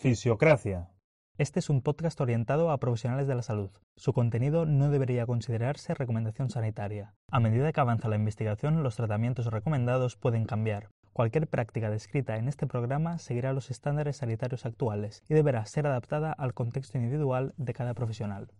Fisiocracia. Este es un podcast orientado a profesionales de la salud. Su contenido no debería considerarse recomendación sanitaria. A medida que avanza la investigación, los tratamientos recomendados pueden cambiar. Cualquier práctica descrita en este programa seguirá los estándares sanitarios actuales y deberá ser adaptada al contexto individual de cada profesional.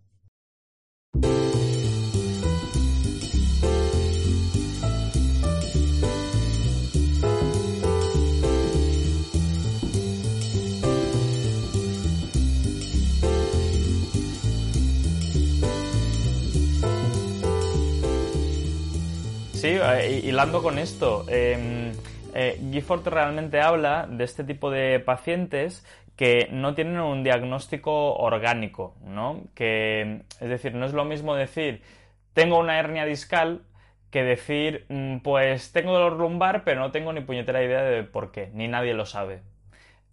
Sí, eh, hilando con esto, eh, eh, Gifford realmente habla de este tipo de pacientes que no tienen un diagnóstico orgánico, ¿no? Que, es decir, no es lo mismo decir tengo una hernia discal que decir mm, pues tengo dolor lumbar pero no tengo ni puñetera idea de por qué, ni nadie lo sabe.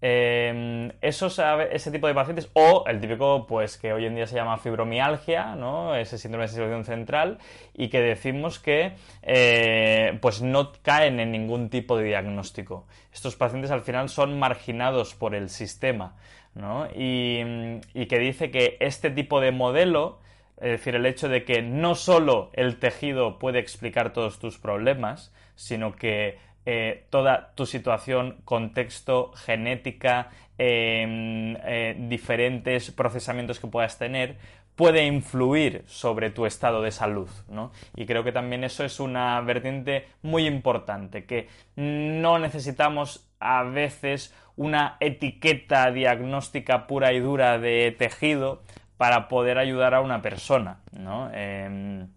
Eh, ese tipo de pacientes, o el típico, pues que hoy en día se llama fibromialgia, ¿no? Ese síndrome de sensibilización central, y que decimos que eh, pues no caen en ningún tipo de diagnóstico. Estos pacientes al final son marginados por el sistema, ¿no? Y, y que dice que este tipo de modelo, es decir, el hecho de que no solo el tejido puede explicar todos tus problemas, sino que eh, toda tu situación, contexto, genética, em, eh, diferentes procesamientos que puedas tener, puede influir sobre tu estado de salud, ¿no? Y creo que también eso es una vertiente muy importante, que no necesitamos a veces una etiqueta diagnóstica pura y dura de tejido para poder ayudar a una persona, ¿no? Em,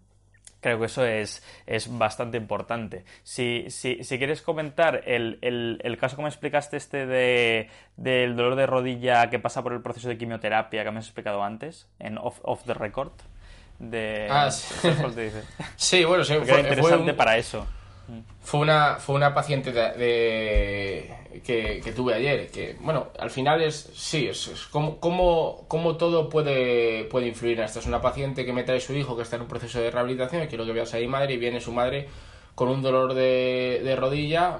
Creo que eso es, es bastante importante. Si, si, si quieres comentar el, el, el, caso que me explicaste este de, del dolor de rodilla que pasa por el proceso de quimioterapia que me has explicado antes, en Off, off the Record, de... Ah, sí. sí, bueno, sí, fue, interesante fue un... para eso. Fue una, fue una paciente de, que, que, tuve ayer, que, bueno, al final es, sí, es, como, como, como, todo puede, puede influir en esto. Es una paciente que me trae su hijo que está en un proceso de rehabilitación, y quiero que veas ahí madre, y viene su madre con un dolor de, de rodilla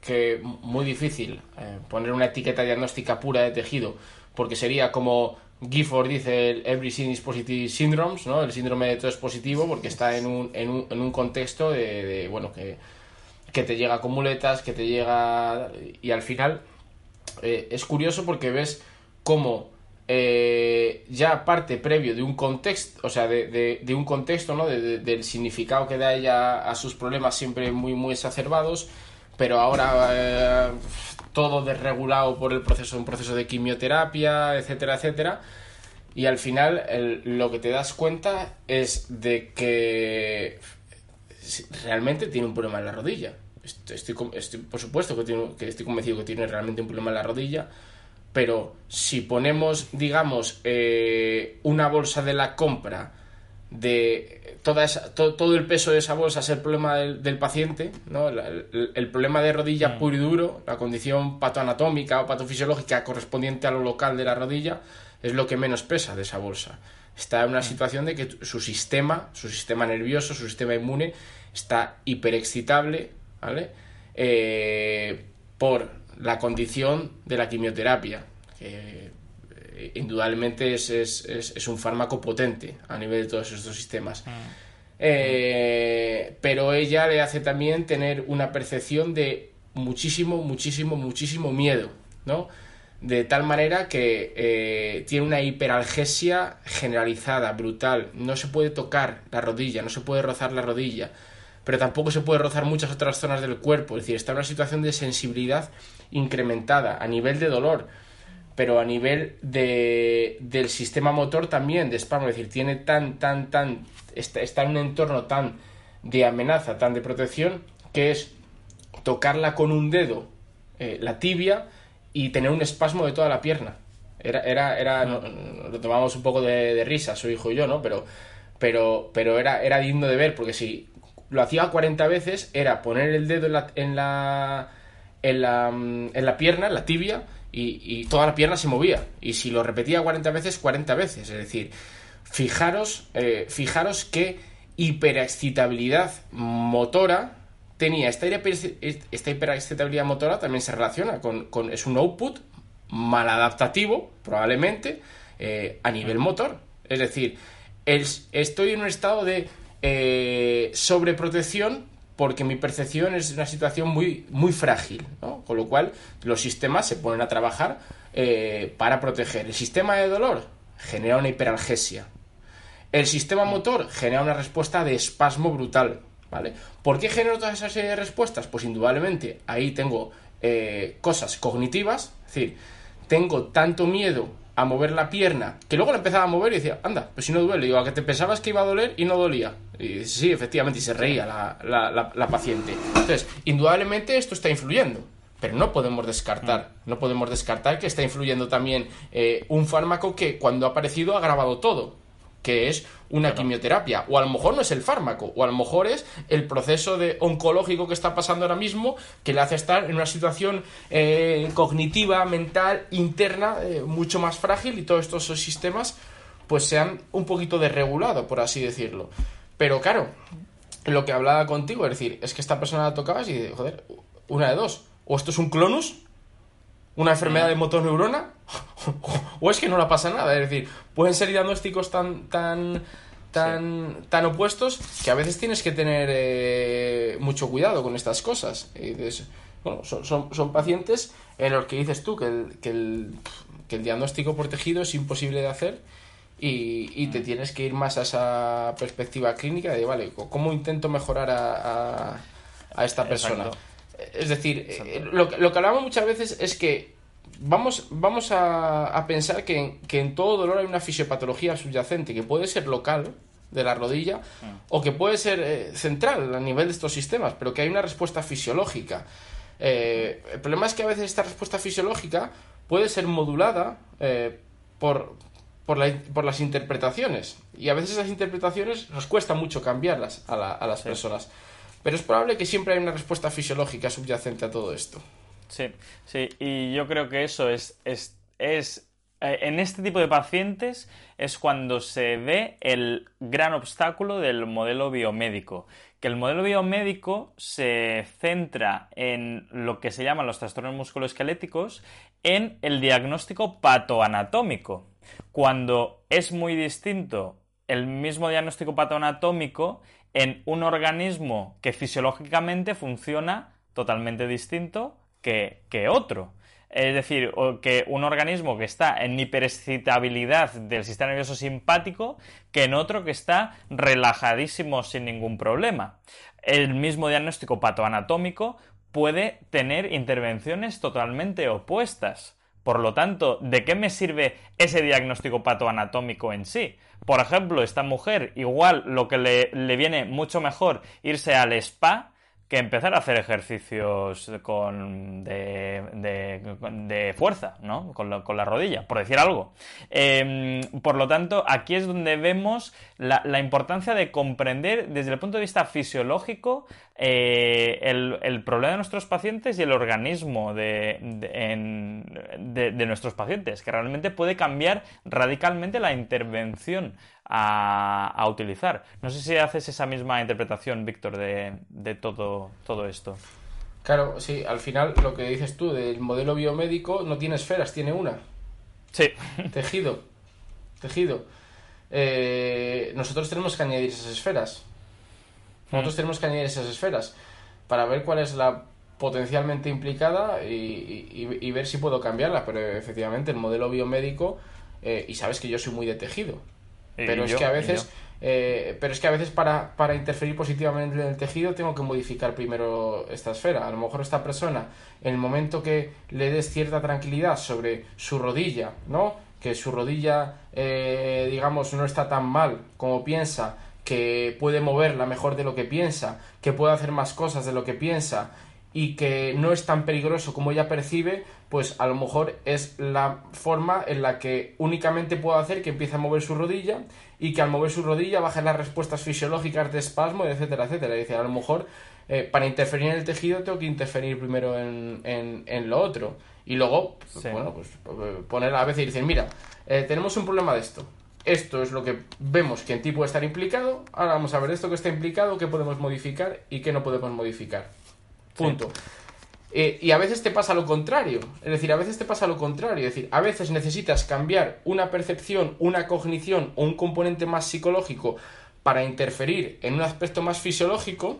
que muy difícil eh, poner una etiqueta diagnóstica pura de tejido, porque sería como Gifford dice el Everything is Positive Syndromes, ¿no? El síndrome de todo es positivo porque está en un, en un, en un contexto de, bueno, que, que te llega con muletas, que te llega... Y al final eh, es curioso porque ves cómo eh, ya parte previo de un contexto, o sea, de, de, un contexto, ¿no? De, del significado que da ella a sus problemas siempre muy, muy exacerbados, pero ahora eh, todo desregulado por el proceso, un proceso de quimioterapia, etcétera, etcétera. Y al final el, lo que te das cuenta es de que realmente tiene un problema en la rodilla. Estoy, estoy, por supuesto que, que, estoy convencido que tiene realmente un problema en la rodilla, pero si ponemos, digamos, eh, una bolsa de la compra de toda esa, to, todo el peso de esa bolsa es el problema del, del paciente, ¿no? El, el, el, problema de rodilla mm. puro y duro, la condición patoanatómica o patofisiológica correspondiente a lo local de la rodilla, es lo que menos pesa de esa bolsa. Está en una mm. situación de que su sistema, su sistema nervioso, su sistema inmune, está hiperexcitable, ¿vale? Eh, por la condición de la quimioterapia, que indudablemente es, es, es, es, un fármaco potente a nivel de todos estos sistemas. Mm. Eh, pero ella le hace también tener una percepción de muchísimo, muchísimo, muchísimo miedo, ¿no? De tal manera que eh, tiene una hiperalgesia generalizada, brutal. No se puede tocar la rodilla, no se puede rozar la rodilla, pero tampoco se puede rozar muchas otras zonas del cuerpo. Es decir, está en una situación de sensibilidad incrementada a nivel de dolor pero a nivel de, del sistema motor también de espasmo, es decir, tiene tan, tan, tan, está, está en un entorno tan de amenaza, tan de protección, que es tocarla con un dedo, eh, la tibia, y tener un espasmo de toda la pierna. Era, era, era, no, lo tomamos un poco de, de, risa, su hijo y yo, ¿no? Pero, pero, pero era, era digno de ver, porque si lo hacía 40 veces, era poner el dedo en la, en la, en la, en la pierna, en la tibia, y, y, toda la pierna se movía. Y si lo repetía 40 veces, 40 veces. Es decir, fijaros, eh, fijaros qué hiperexcitabilidad motora tenía. Esta hiperexcitabilidad motora también se relaciona con, con, es un output maladaptativo, probablemente, eh, a nivel motor. Es decir, estoy en un estado de eh, sobreprotección porque mi percepción es una situación muy, muy frágil, ¿no? Con lo cual los sistemas se ponen a trabajar eh, para proteger. El sistema de dolor genera una hiperalgesia. El sistema motor genera una respuesta de espasmo brutal, ¿vale? ¿Por qué genero toda esa serie de respuestas? Pues indudablemente ahí tengo eh, cosas cognitivas, es decir, tengo tanto miedo a mover la pierna, que luego la empezaba a mover y decía, anda, pues si no duele, digo, a que te pensabas que iba a doler y no dolía. Y sí, efectivamente, y se reía la, paciente. Entonces, indudablemente esto está influyendo, pero no podemos descartar, mm. no podemos descartar que está influyendo también eh, un fármaco que cuando ha aparecido ha agravado todo que es una quimioterapia. O a lo mejor no es el fármaco, o a lo mejor es el proceso de oncológico que está pasando ahora mismo que le hace estar en una situación eh, cognitiva, mental, interna, eh, mucho más frágil y todos estos sistemas pues se han un poquito desregulado, por así decirlo. Pero claro, lo que hablaba contigo, es decir, es que esta persona la tocabas y, joder, una de dos. O esto es un clonus, una enfermedad de motor neurona o es que no la pasa nada. Es decir, pueden ser diagnósticos tan, tan, tan, tan opuestos que a veces tienes que tener eh, mucho cuidado con estas cosas. Bueno, son, son, pacientes en los que dices tú que el, que el, que el diagnóstico por tejido es imposible de hacer y, y, te tienes que ir más a esa perspectiva clínica de, vale, ¿cómo intento mejorar a, a, esta persona? Es decir, eh, lo, lo, que hablamos muchas veces es que vamos, vamos a, pensar que, en todo dolor hay una fisiopatología subyacente que puede ser local de la rodilla mm. o que puede ser eh, central a nivel de estos sistemas, pero que hay una respuesta fisiológica. Eh, el problema es que a veces esta respuesta fisiológica puede ser modulada por, por, las interpretaciones y a veces esas interpretaciones nos cuesta mucho cambiarlas a, las personas. Pero es probable que siempre haya una respuesta fisiológica subyacente a todo esto. Sí, sí, y yo creo que eso es, es, es eh, en este tipo de pacientes es cuando se ve el gran obstáculo del modelo biomédico, que el modelo biomédico se centra en lo que se llaman los trastornos musculoesqueléticos en el diagnóstico patoanatómico, cuando es muy distinto el mismo diagnóstico patoanatómico en un organismo que fisiológicamente funciona totalmente distinto que, otro. Es decir, que un organismo que está en hiperexcitabilidad del sistema nervioso simpático que en otro que está relajadísimo sin ningún problema. El mismo diagnóstico patoanatómico puede tener intervenciones totalmente opuestas. Por lo tanto, ¿de qué me sirve ese diagnóstico patoanatómico en sí? Por ejemplo, esta mujer, igual lo que le, le viene mucho mejor irse al spa que empezar a hacer ejercicios con, de, fuerza, ¿no? Con, la rodilla, por decir algo. Em, por lo tanto, aquí es donde vemos la, importancia de comprender desde el punto de vista fisiológico eh, el, problema de nuestros pacientes y el organismo de, de nuestros pacientes, que realmente puede cambiar radicalmente la intervención a, utilizar. No sé si haces esa misma interpretación, Víctor, de, todo, todo esto. Claro, sí, al final lo que dices tú del modelo biomédico no tiene esferas, tiene una. Sí. Tejido. Tejido. Eh, nosotros tenemos que añadir esas esferas. Nosotros mm. tenemos que añadir esas esferas para ver cuál es la potencialmente implicada y, ver si puedo cambiarla. Pero efectivamente el modelo biomédico, eh, y sabes que yo soy muy de tejido, pero es que a veces eh, pero es que a veces para, para, interferir positivamente en el tejido tengo que modificar primero esta esfera. A lo mejor esta persona, en el momento que le des cierta tranquilidad sobre su rodilla, ¿no? Que su rodilla, eh, digamos, no está tan mal como piensa, que puede moverla mejor de lo que piensa, que puede hacer más cosas de lo que piensa y que no es tan peligroso como ella percibe, pues a lo mejor es la forma en la que únicamente puedo hacer que empiece a mover su rodilla y que al mover su rodilla bajen las respuestas fisiológicas de espasmo, etcétera, etcétera. Dice, a lo mejor eh, para interferir en el tejido tengo que interferir primero en, en, lo otro. Y luego, pues, bueno, pues poner a veces y decir, mira, eh, tenemos un problema de esto. Esto es lo que vemos que en ti puede estar implicado. Ahora vamos a ver esto que está implicado, qué podemos modificar y qué no podemos modificar. Punto. Eh, y a veces te pasa lo contrario. Es decir, a veces te pasa lo contrario. Es decir, a veces necesitas cambiar una percepción, una cognición o un componente más psicológico para interferir en un aspecto más fisiológico,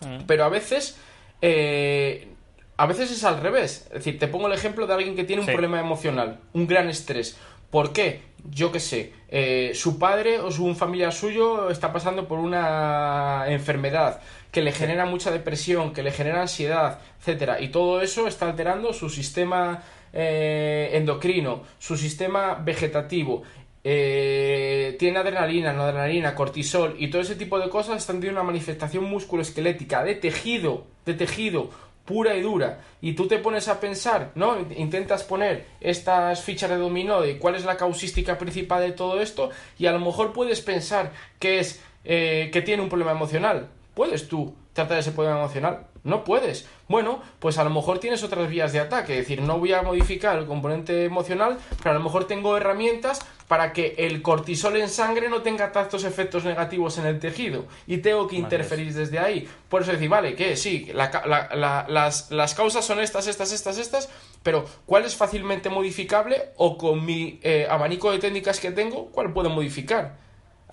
mm. pero a veces... Eh, a veces es al revés. Es decir, te pongo el ejemplo de alguien que tiene un problema emocional, un gran estrés. ¿Por qué? Yo qué sé, eh, su padre o su, un familiar suyo está pasando por una enfermedad que le genera mucha depresión, que le genera ansiedad, etcétera, y todo eso está alterando su sistema eh, endocrino, su sistema vegetativo. Eh, tiene adrenalina, no adrenalina, cortisol y todo ese tipo de cosas están teniendo una manifestación musculoesquelética de tejido, de tejido pura y dura, y tú te pones a pensar, ¿no? Intentas poner estas fichas de dominó de cuál es la causística principal de todo esto, y a lo mejor puedes pensar que es eh, que tiene un problema emocional. ¿Puedes tú tratar ese problema emocional? No puedes. Bueno, pues a lo mejor tienes otras vías de ataque, es decir, no voy a modificar el componente emocional, pero a lo mejor tengo herramientas para que el cortisol en sangre no tenga tantos efectos negativos en el tejido y tengo que interferir desde ahí. Por eso decir, vale, que sí, las, causas son estas, estas, estas, estas, pero ¿cuál es fácilmente modificable o con mi eh, abanico de técnicas que tengo, cuál puedo modificar?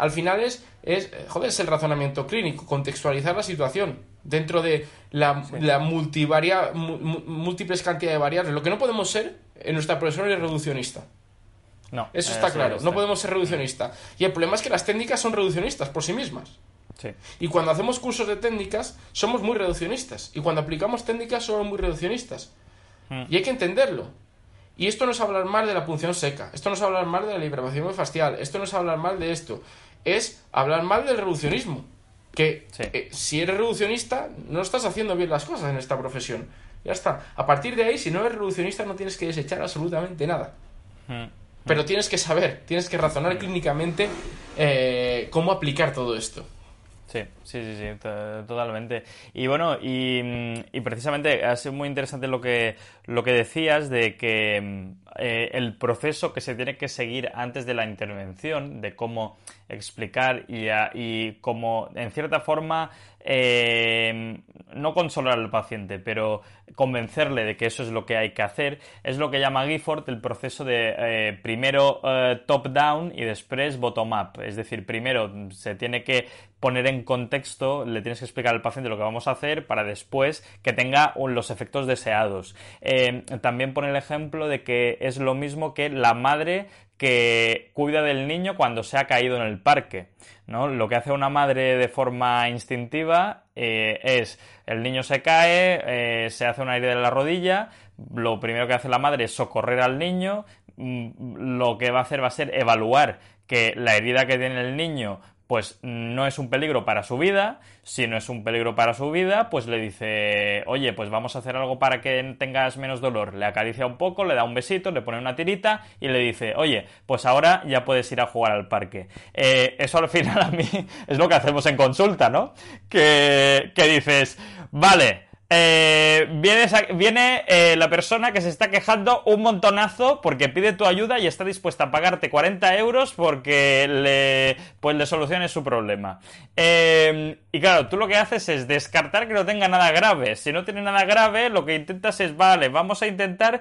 Al final es, es, joder, es el razonamiento clínico, contextualizar la situación dentro de la, la multivaria, múltiples cantidades de variables. Lo que no podemos ser en nuestra profesión es reduccionista. No. Eso está claro. No podemos ser reduccionista. Y el problema es que las técnicas son reduccionistas por sí mismas. Sí. Y cuando hacemos cursos de técnicas, somos muy reduccionistas. Y cuando aplicamos técnicas, somos muy reduccionistas. Hmm. Y hay que entenderlo. Y esto no es hablar mal de la punción seca. Esto no es hablar mal de la liberación facial. Esto no es hablar mal de esto. Es hablar mal del reduccionismo que eh, si eres reduccionista no estás haciendo bien las cosas en esta profesión. Ya está. A partir de ahí, si no eres reduccionista no tienes que desechar absolutamente nada. Hmm. Pero tienes que saber, tienes que razonar clínicamente eh, cómo aplicar todo esto. Sí, sí, sí, sí, totalmente. Y bueno, y, y, precisamente ha sido muy interesante lo que, lo que decías de que eh, el proceso que se tiene que seguir antes de la intervención, de cómo explicar y, cómo, en cierta forma, eh, no consolar al paciente, pero convencerle de que eso es lo que hay que hacer, es lo que llama Gifford el proceso de eh, primero eh, top-down y después bottom-up. Es decir, primero se tiene que poner en contexto, le tienes que explicar al paciente lo que vamos a hacer para después que tenga los efectos deseados. también pone el ejemplo de que es lo mismo que la madre que cuida del niño cuando se ha caído en el parque. ¿no? Lo que hace una madre de forma instintiva eh, es el niño se cae, eh, se hace una herida en la rodilla, lo primero que hace la madre es socorrer al niño, mm, lo que va a hacer va a ser evaluar que la herida que tiene el niño pues no es un peligro para su vida. Si no es un peligro para su vida, pues le dice, oye, pues vamos a hacer algo para que tengas menos dolor. Le acaricia un poco, le da un besito, le pone una tirita y le dice, oye, pues ahora ya puedes ir a jugar al parque. Eh, eso al final a mí es lo que hacemos en consulta, ¿no? Que, que dices, vale, eh, viene, eh, la persona que se está quejando un montonazo porque pide tu ayuda y está dispuesta a pagarte 40 euros porque le, pues le soluciones su problema. Eh, y claro, tú lo que haces es descartar que no tenga nada grave. Si no tiene nada grave, lo que intentas es, vale, vamos a intentar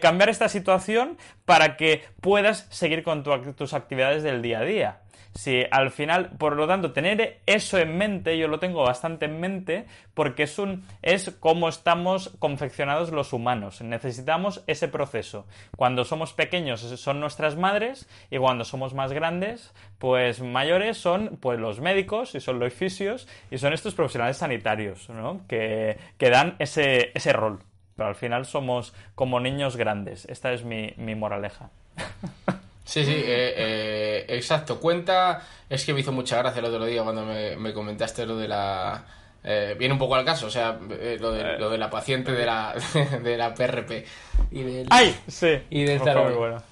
cambiar esta situación para que puedas seguir con tus actividades del día a día. Si al final, por lo tanto, tener eso en mente, yo lo tengo bastante en mente, porque es un es como estamos confeccionados los humanos. Necesitamos ese proceso. Cuando somos pequeños son nuestras madres y cuando somos más grandes, pues mayores son pues los médicos y son los fisios y son estos profesionales sanitarios, ¿no? Que, que dan ese, ese rol. Pero al final somos como niños grandes. Esta es mi, mi moraleja. Sí, sí, eh, eh, exacto. Cuenta, es que me hizo mucha gracia el otro día cuando me, comentaste lo de la... Eh, viene un poco al caso, o sea, lo, de, lo de la paciente de la, de la PRP y del... ¡Ay! Sí. Y del bueno.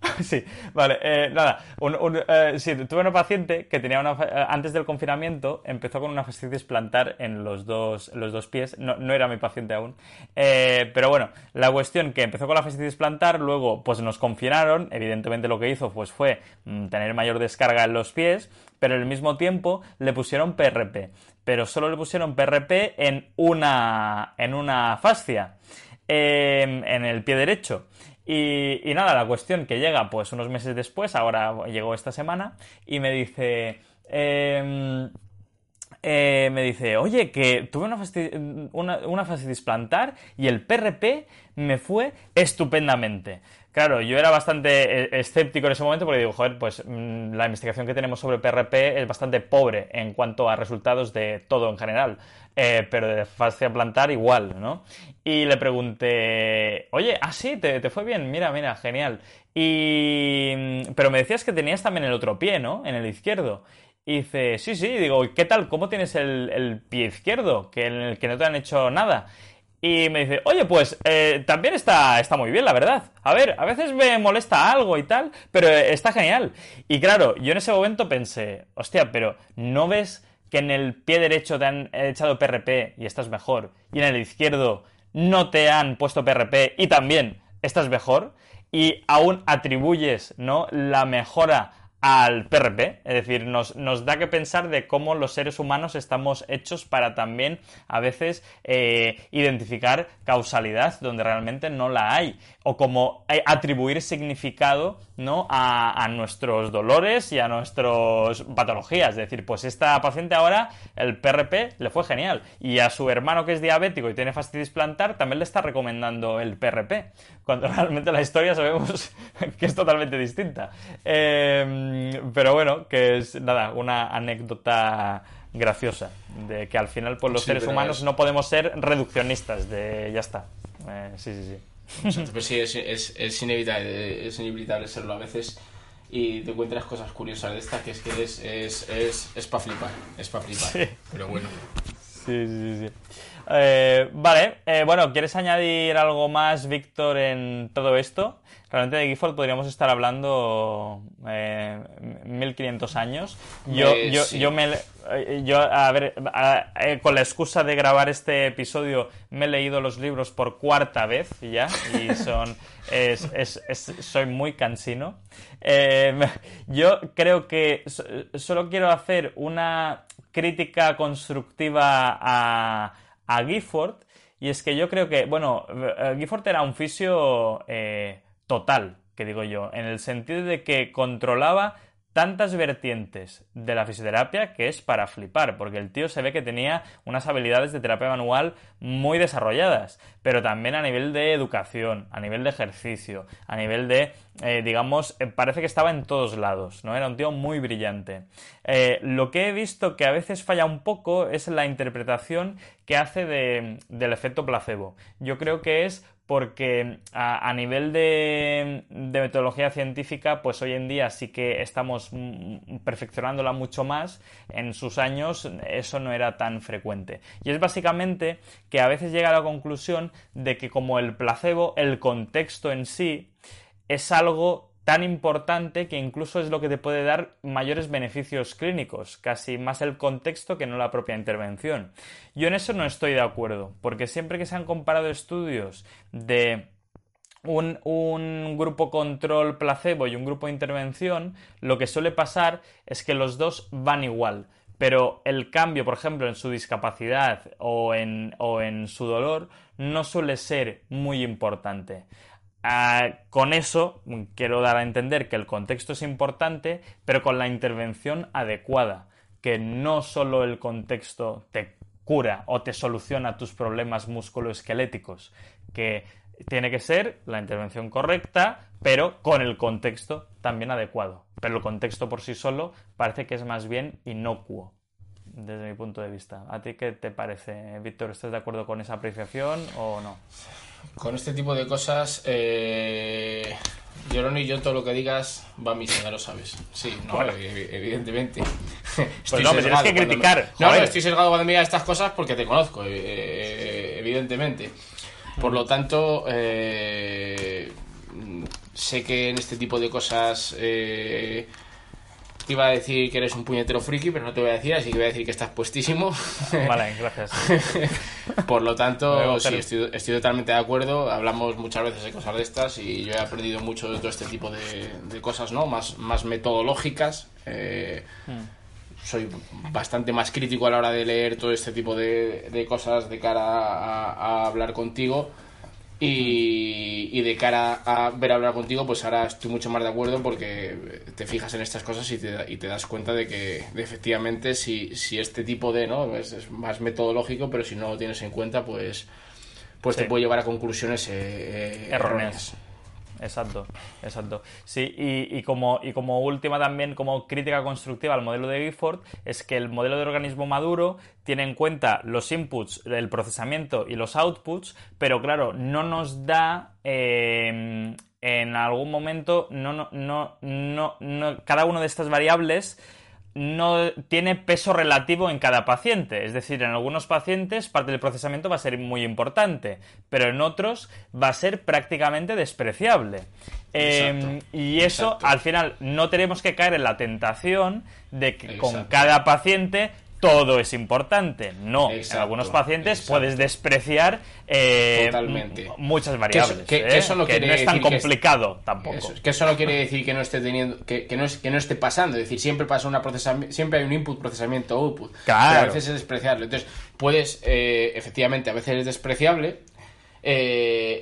Sí, vale, eh, nada, eh, sí, tuve una paciente que tenía una, eh, antes del confinamiento empezó con una fascitis plantar en los dos, los dos pies, no, no era mi paciente aún, pero bueno, la cuestión que empezó con la fascitis plantar, luego pues nos confinaron, evidentemente lo que hizo pues fue mm, tener mayor descarga en los pies, pero al mismo tiempo le pusieron PRP. pero solo le pusieron PRP en una, en una fascia, em, en el pie derecho. Y, nada, la cuestión que llega pues unos meses después, ahora llegó esta semana, y me dice... Em, eh, me dice, oye, que tuve una, una, una fascitis plantar y el PRP me fue estupendamente. Claro, yo era bastante eh, escéptico en ese momento porque digo, joder, pues mm, la investigación que tenemos sobre PRP es bastante pobre en cuanto a resultados de todo en general, eh, pero de fascia plantar igual, ¿no? Y le pregunté, oye, ah, sí, te, fue bien, mira, mira, genial. Y... Mm, pero me decías que tenías también el otro pie, ¿no? En el izquierdo. Y dice, sí, sí, digo, ¿qué tal? ¿Cómo tienes el, pie izquierdo? Que en el que no te han hecho nada. Y me dice, oye, pues eh, también está, está muy bien, la verdad. A ver, a veces me molesta algo y tal, pero está genial. Y claro, yo en ese momento pensé, hostia, pero ¿no ves que en el pie derecho te han echado PRP y estás mejor? Y en el izquierdo no te han puesto PRP y también estás mejor? Y aún atribuyes, ¿no? La mejora al PRP, es decir, nos, nos, da que pensar de cómo los seres humanos estamos hechos para también a veces eh, identificar causalidad donde realmente no la hay, o como eh, atribuir significado ¿no? a, nuestros dolores y a nuestras patologías, es decir, pues esta paciente ahora el PRP le fue genial y a su hermano que es diabético y tiene fastitis plantar también le está recomendando el PRP, cuando realmente la historia sabemos que es totalmente distinta. Eh, pero bueno, que es nada, una anécdota graciosa de que al final pues los seres humanos no podemos ser reduccionistas de ya está. Eh, sí, sí, sí. pero sí, es, es, es, inevitable, es inevitable serlo a veces y te encuentras cosas curiosas de estas que es que es, es, es, es para flipar, es para flipar. Pero bueno. Sí, sí, sí. Eh, vale, eh, bueno, ¿quieres añadir algo más, Víctor, en todo esto? Realmente de Gifford podríamos estar hablando eh, 1500 años. Yo, eh, yo, yo me. Yo, a ver, con la excusa de grabar este episodio, me he leído los libros por cuarta vez ya, y son. es, es, soy muy cansino. yo creo que solo quiero hacer una crítica constructiva a a Gifford, y es que yo creo que, bueno, eh, Gifford era un fisio eh, total, que digo yo, en el sentido de que controlaba tantas vertientes de la fisioterapia que es para flipar, porque el tío se ve que tenía unas habilidades de terapia manual muy desarrolladas, pero también a nivel de educación, a nivel de ejercicio, a nivel de, eh, digamos, eh, parece que estaba en todos lados, ¿no? Era un tío muy brillante. Eh, lo que he visto que a veces falla un poco es la interpretación que hace del efecto placebo. Yo creo que es porque a, nivel de, metodología científica, pues hoy en día sí que estamos perfeccionándola mucho más. En sus años eso no era tan frecuente. Y es básicamente que a veces llega a la conclusión de que como el placebo, el contexto en sí, es algo tan importante que incluso es lo que te puede dar mayores beneficios clínicos, casi más el contexto que no la propia intervención. Yo en eso no estoy de acuerdo, porque siempre que se han comparado estudios de un, grupo control placebo y un grupo de intervención, lo que suele pasar es que los dos van igual. Pero el cambio, por ejemplo, en su discapacidad o en su dolor no suele ser muy importante. Ah, con eso quiero dar a entender que el contexto es importante, pero con la intervención adecuada, que no solo el contexto te cura o te soluciona tus problemas musculoesqueléticos, que tiene que ser la intervención correcta, pero con el contexto también adecuado. Pero el contexto por sí solo parece que es más bien inocuo, desde mi punto de vista. ¿A ti qué te parece, Víctor? ¿Estás de acuerdo con esa apreciación o no? Con este tipo de cosas, eh, y yo todo lo que digas va a misa, ya lo sabes. Sí, no, evidentemente. Pues no, me tienes que criticar. No, estoy sesgado cuando me estas cosas porque te conozco, eh, eh, evidentemente. Por lo tanto, eh, sé que en este tipo de cosas eh, iba a decir que eres un puñetero friki, pero no te voy a decir, así que voy a decir que estás puestísimo. Vale, gracias. Por lo tanto, sí, estoy, totalmente de acuerdo. Hablamos muchas veces de cosas de estas y yo he aprendido mucho de todo este tipo de, cosas, ¿no? Más, más metodológicas. Eh, hmm. soy bastante más crítico a la hora de leer todo este tipo de, cosas de cara a, hablar contigo. Y, de cara a ver hablar contigo, pues ahora estoy mucho más de acuerdo porque te fijas en estas cosas y te, y te das cuenta de que efectivamente si, si este tipo de, ¿no? Es, más metodológico, pero si no lo tienes en cuenta, pues, pues te puede llevar a conclusiones eh, eh, erróneas. Exacto, exacto. Sí, y, como, y como última también, como crítica constructiva al modelo de Gifford, es que el modelo de organismo maduro tiene en cuenta los inputs, el procesamiento y los outputs, pero claro, no nos da eh, en algún momento, no, no, no, no, cada una de estas variables no tiene peso relativo en cada paciente. Es decir, en algunos pacientes parte del procesamiento va a ser muy importante, pero en otros va a ser prácticamente despreciable. Em, y eso, al final, no tenemos que caer en la tentación de que con cada paciente todo es importante. No, en algunos pacientes puedes despreciar eh, muchas variables. Que, ¿eh? eso, no, es tan complicado tampoco. que eso no quiere decir que no esté teniendo, que, no es, que no esté pasando. Es decir, siempre pasa una procesamiento, siempre hay un input, procesamiento, output. Claro. a veces es despreciable. Entonces, puedes, eh, efectivamente, a veces es despreciable.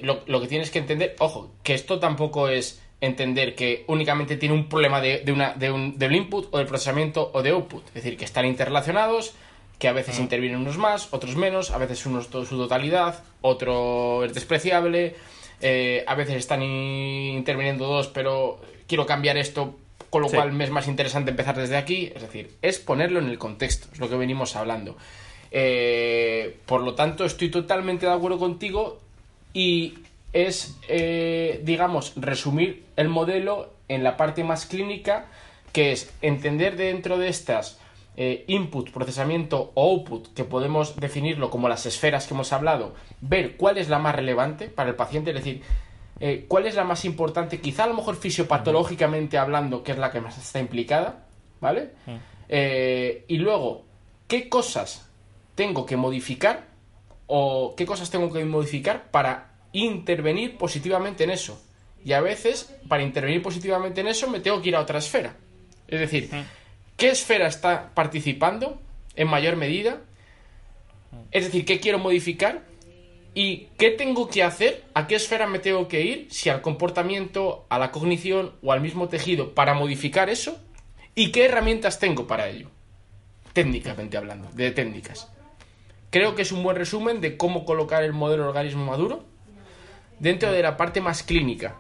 lo, lo que tienes que entender, ojo, que esto tampoco es entender que únicamente tiene un problema de, una, de un, del input o del procesamiento o de output. Es decir, que están interrelacionados, que a veces intervienen unos más, otros menos, a veces todo su totalidad, otro es despreciable, eh, a veces están interviniendo dos, pero quiero cambiar esto, con lo cual me es más interesante empezar desde aquí. Es decir, es ponerlo en el contexto, es lo que venimos hablando. Eh, por lo tanto, estoy totalmente de acuerdo contigo y es, eh, digamos, resumir el modelo en la parte más clínica, que es entender dentro de estas eh, input, procesamiento o output, que podemos definirlo como las esferas que hemos hablado, ver cuál es la más relevante para el paciente, es decir, eh, cuál es la más importante, quizá a lo mejor fisiopatológicamente hablando, que es la que más está implicada, ¿vale? y luego, ¿qué cosas tengo que modificar o qué cosas tengo que modificar para intervenir positivamente en eso. Y a veces, para intervenir positivamente en eso, me tengo que ir a otra esfera. Es decir, ¿qué esfera está participando en mayor medida? Es decir, ¿qué quiero modificar? ¿Y qué tengo que hacer? ¿A qué esfera me tengo que ir? Si al comportamiento, a la cognición o al mismo tejido para modificar eso. ¿Y qué herramientas tengo para ello? Técnicamente hablando, de técnicas. Creo que es un buen resumen de cómo colocar el modelo organismo maduro dentro de la parte más clínica.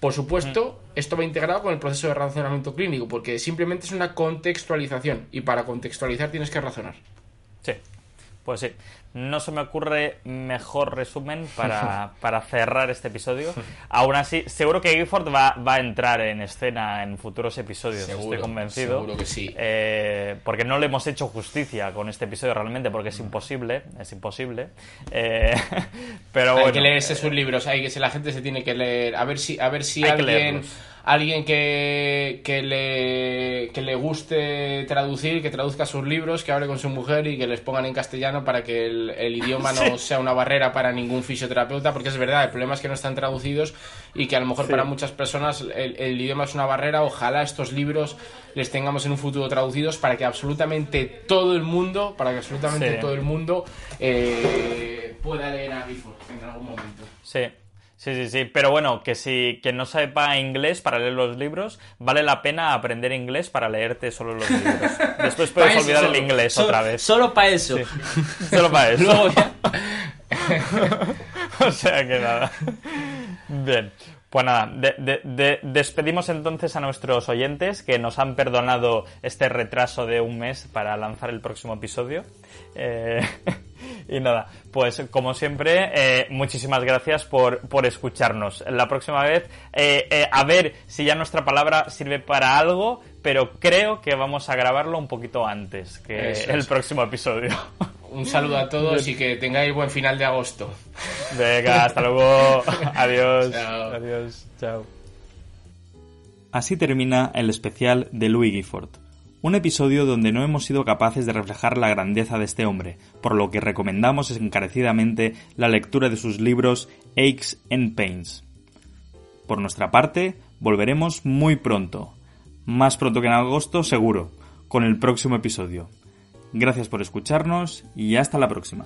Por supuesto, esto va integrado con el proceso de razonamiento clínico, porque simplemente es una contextualización y para contextualizar tienes que razonar. Sí, pues sí, no se me ocurre mejor resumen para, cerrar este episodio. Aún así, seguro que Gifford va, va, a entrar en escena en futuros episodios, estoy convencido. Seguro que sí. Eh, porque no le hemos hecho justicia con este episodio realmente, porque es imposible, es imposible. Eh, pero hay que leerse sus libros, hay que la gente se tiene que leer, a ver si, a ver si alguien alguien que, que, le, que le guste traducir, que traduzca sus libros, que hable con su mujer y que les pongan en castellano para que el, idioma no sea una barrera para ningún fisioterapeuta, porque es verdad, el problema es que no están traducidos y que a lo mejor para muchas personas el, idioma es una barrera. Ojalá estos libros les tengamos en un futuro traducidos para que absolutamente todo el mundo, para que absolutamente todo el mundo eh, pueda leer a Gifford en algún momento. Sí. Sí, sí, sí, pero bueno, que si quien no sepa inglés para leer los libros, vale la pena aprender inglés para leerte solo los libros. Después puedes olvidar el inglés otra vez. Solo para eso. Solo para eso. o sea que nada. Bien. Pues nada, despedimos entonces a nuestros oyentes que nos han perdonado este retraso de un mes para lanzar el próximo episodio. Eh, y nada, pues como siempre, eh, muchísimas gracias por, por, escucharnos. La próxima vez, eh, eh, a ver si ya nuestra palabra sirve para algo, pero creo que vamos a grabarlo un poquito antes que el próximo episodio. Un saludo a todos y que tengáis buen final de agosto. Venga, hasta luego. Adiós. Adiós. Chao. Así termina el especial de Louis Gifford un episodio donde no hemos sido capaces de reflejar la grandeza de este hombre, por lo que recomendamos encarecidamente la lectura de sus libros Aches and Pains. Por nuestra parte, volveremos muy pronto. Más pronto que en agosto, seguro, con el próximo episodio. Gracias por escucharnos y hasta la próxima.